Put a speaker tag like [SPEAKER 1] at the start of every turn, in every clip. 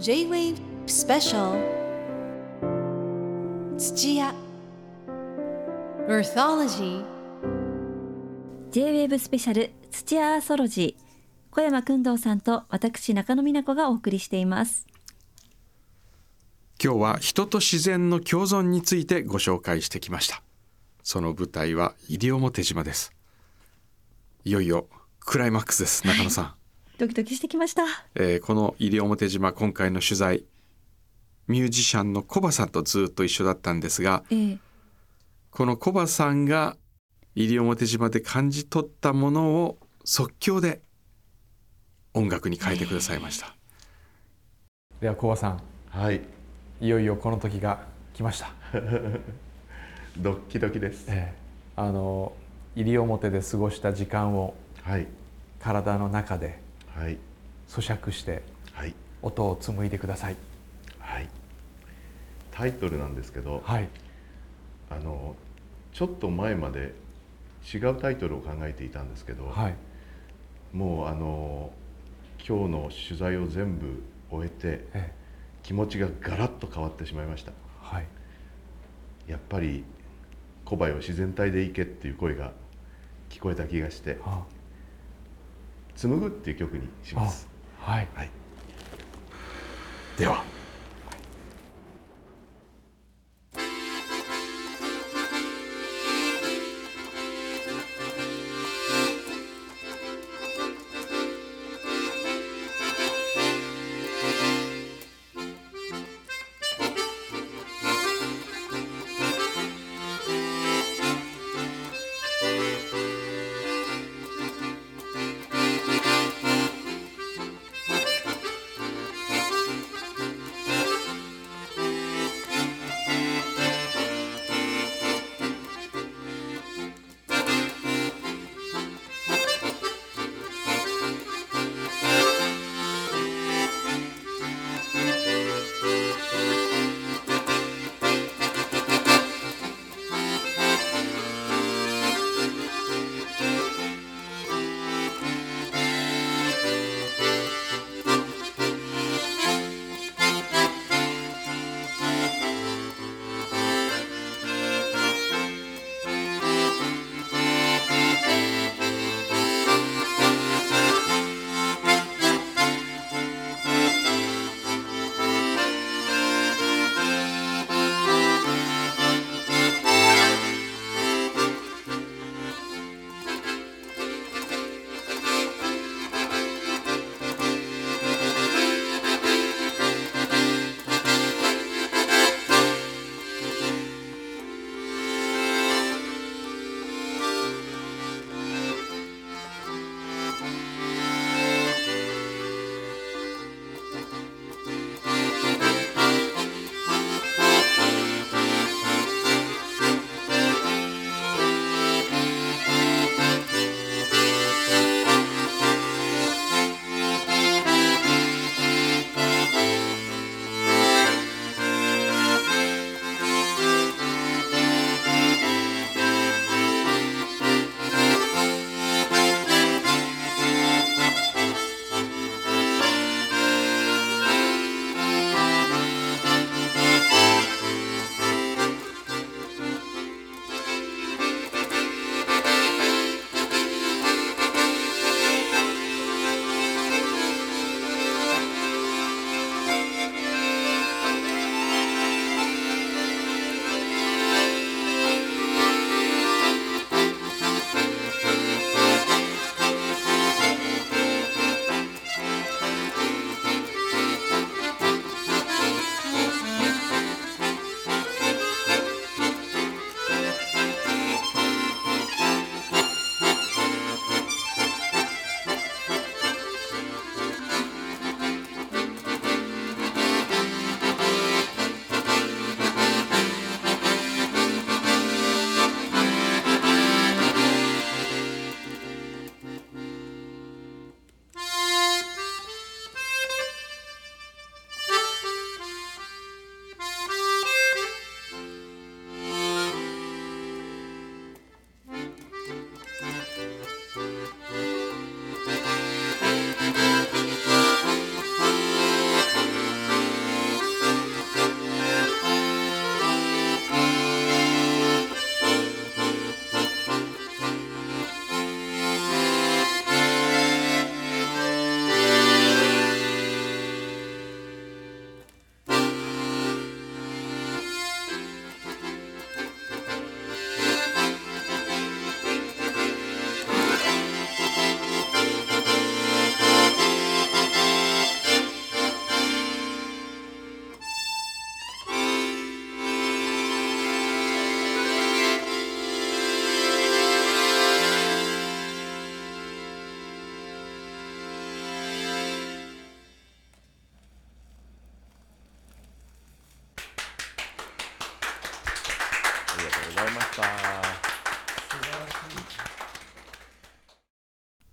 [SPEAKER 1] J-Wave Special. 土屋。Earthology
[SPEAKER 2] J-WAVE スペシャル土屋アーソロジー小山君堂さんと私中野美奈子がお送りしています。
[SPEAKER 3] 今日は人と自然の共存についてご紹介してきました。その舞台は西表島です。いよいよクライマックスです中野さん、
[SPEAKER 2] ドキドキしてきました。
[SPEAKER 3] えーこの西表島今回の取材ミュージシャンのコバさんとずっと一緒だったんですが
[SPEAKER 2] ええ。
[SPEAKER 3] このコバさんが西表島で感じ取ったものを即興で音楽に変えてくださいました、
[SPEAKER 4] ではコバさん。
[SPEAKER 5] はい、
[SPEAKER 4] いよいよこの時が来ました、
[SPEAKER 5] ドッキドキです。
[SPEAKER 4] ええ。あの西表で過ごした時間を
[SPEAKER 5] はい、
[SPEAKER 4] 体の中で
[SPEAKER 5] はい、
[SPEAKER 4] 咀嚼して
[SPEAKER 5] はい、
[SPEAKER 4] 音を紡いでください。
[SPEAKER 5] はい。タイトルなんですけど、
[SPEAKER 4] はい。
[SPEAKER 5] あのちょっと前まで違うタイトルを考えていたんですけど、
[SPEAKER 4] はい。
[SPEAKER 5] もうあの今日の取材を全部終えて
[SPEAKER 4] ええ。
[SPEAKER 5] 気持ちがガラッと変わってしまいました。
[SPEAKER 4] はい。
[SPEAKER 5] やっぱり小林を自然体で行けっていう声が聞こえた気がして、
[SPEAKER 4] あ
[SPEAKER 5] 紡ぐっていう曲にします。
[SPEAKER 4] はい
[SPEAKER 5] はい。では。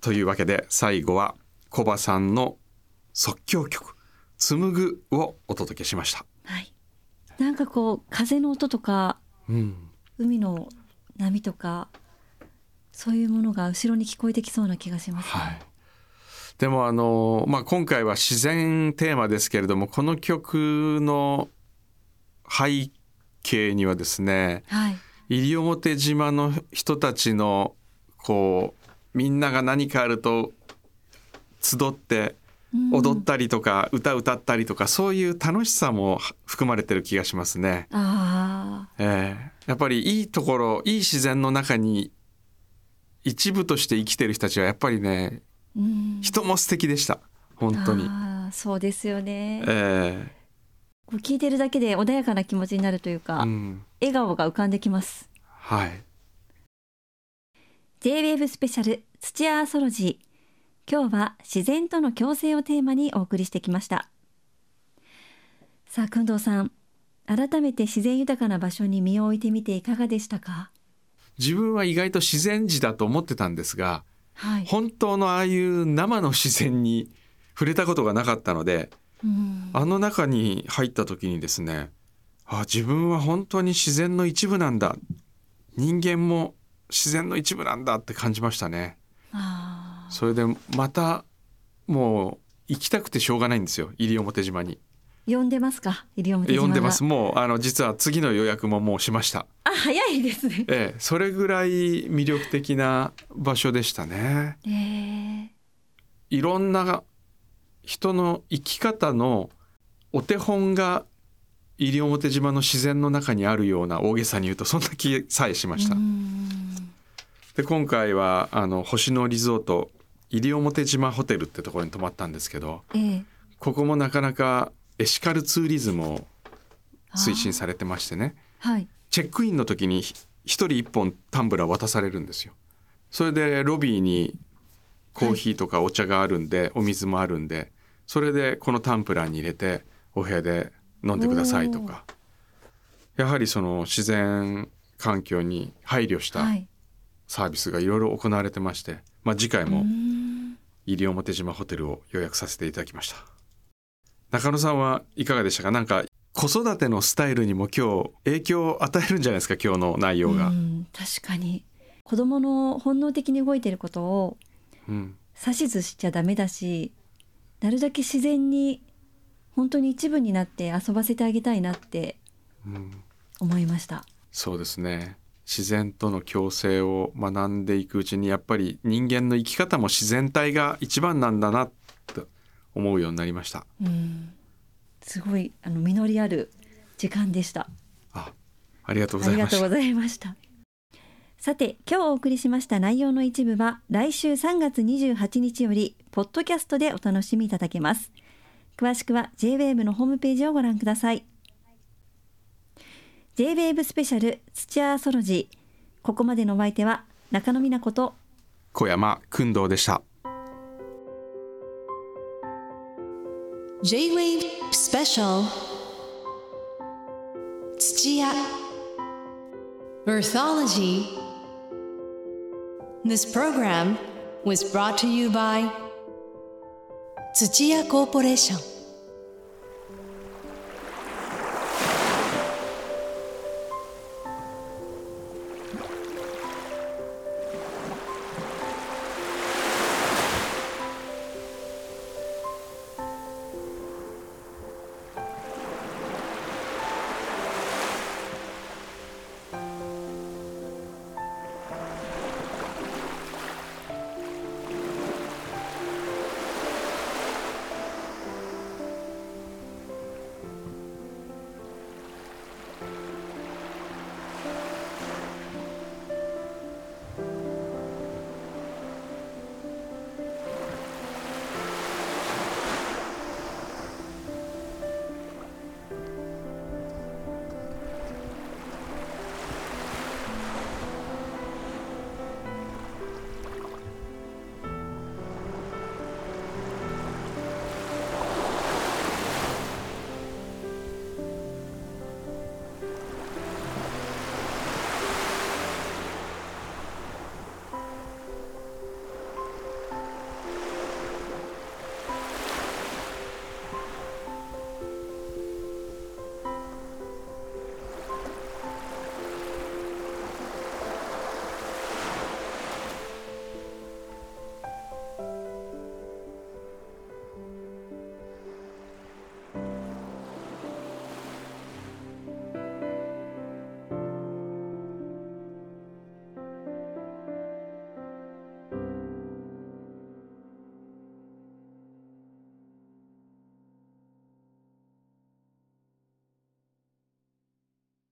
[SPEAKER 3] というわけで最後はコバさんの即興曲「紡ぐ」をお届けしました。
[SPEAKER 2] はい。なんかこう風の音とか
[SPEAKER 3] うん、
[SPEAKER 2] 海の波とかそういうものが後ろに聞こえてきそうな気がします、ね。
[SPEAKER 3] はい。でもあのまあ今回は自然テーマですけれどもこの曲の背景にはですね
[SPEAKER 2] はい。
[SPEAKER 3] 西表島の人たちのこうみんなが何かあると集って
[SPEAKER 2] うん
[SPEAKER 3] 踊ったりとか歌歌ったりとかそういう楽しさも含まれてる気がしますね。
[SPEAKER 2] あ
[SPEAKER 3] ええやっぱりいいところいい自然の中に一部として生きてる人たちはやっぱりね
[SPEAKER 2] あ。うん。
[SPEAKER 3] 人も素敵でした本当に。
[SPEAKER 2] そうですよね。
[SPEAKER 3] え
[SPEAKER 2] こう聞いてるだけで穏やかな気持ちになるというか、
[SPEAKER 3] えうん、
[SPEAKER 2] 笑顔が浮かんできます。
[SPEAKER 3] はい。
[SPEAKER 2] J-WAVE スペシャル土屋アーソロジー。今日は自然との共生をテーマにお送りしてきました。さあ、くんどうさん。改めて自然豊かな場所に身を置いてみていかがでしたか？
[SPEAKER 3] 自分は意外と自然児だと思ってたんですが
[SPEAKER 2] はい。
[SPEAKER 3] 本当のああいう生の自然に触れたことがなかったので
[SPEAKER 2] うん
[SPEAKER 3] あの中に入った時にですねあ自分は本当に自然の一部なんだ。人間も自然の一部なんだって感じましたね。
[SPEAKER 2] あ
[SPEAKER 3] それでまたもう行きたくてしょうがないんですよ西表島に。
[SPEAKER 2] ー呼んでますか？西表島が
[SPEAKER 3] 呼んでます。もうあの実は次の予約ももうしました。
[SPEAKER 2] あ、早いですね。
[SPEAKER 3] ええそれぐらい魅力的な場所でしたね。
[SPEAKER 2] えー、
[SPEAKER 3] いろんな人の生き方のお手本が西表島の自然の中にあるような大げさに言うとそんな気さえしました。で今回はあの星野リゾート西表島ホテルってところに泊まったんですけど
[SPEAKER 2] えー
[SPEAKER 3] ここもなかなかエシカルツーリズムを推進されてましてね。
[SPEAKER 2] はい。
[SPEAKER 3] チェックインの時にひ一人一本タンブラー渡されるんですよ。それでロビーにコーヒーとかお茶があるんで、お水もあるんでそれでこのタンブラーに入れてお部屋で飲んでくださいとか。やはりその自然環境に配慮した
[SPEAKER 2] はい。
[SPEAKER 3] サービスがいろいろ行われてまして、まあ、次回も西表島ホテルを予約させていただきました。中野さんはいかがでしたか？なんか子育てのスタイルにも今日影響を与えるんじゃないですか？今日の内容が、
[SPEAKER 2] うん確かに。子供の本能的に動いていることを
[SPEAKER 3] うん、
[SPEAKER 2] 指図しちゃダメだしなるだけ自然に本当に一部になって遊ばせてあげたいなって
[SPEAKER 3] うん、
[SPEAKER 2] 思いました。
[SPEAKER 3] そうですね。自然との共生を学んでいくうちにやっぱり人間の生き方も自然体が一番なんだなと思うようになりました。
[SPEAKER 2] うん。すごいあの実りある時間でした。
[SPEAKER 3] あありがとうご
[SPEAKER 2] あ
[SPEAKER 3] ざいました。
[SPEAKER 2] りがとうございました。さて今日お送りしました内容の一部は来週3月28日よりポッドキャストでお楽しみいただけます詳しくは J-WAVE のホームページをご覧ください。J-WAVE スペシャル土屋アソロジー。ここまでのお相手は中野美奈子と
[SPEAKER 3] 小山薫堂でした。
[SPEAKER 1] J-WAVE スペシャル土屋。Earthology This program was brought to you by 土屋コーポレーション。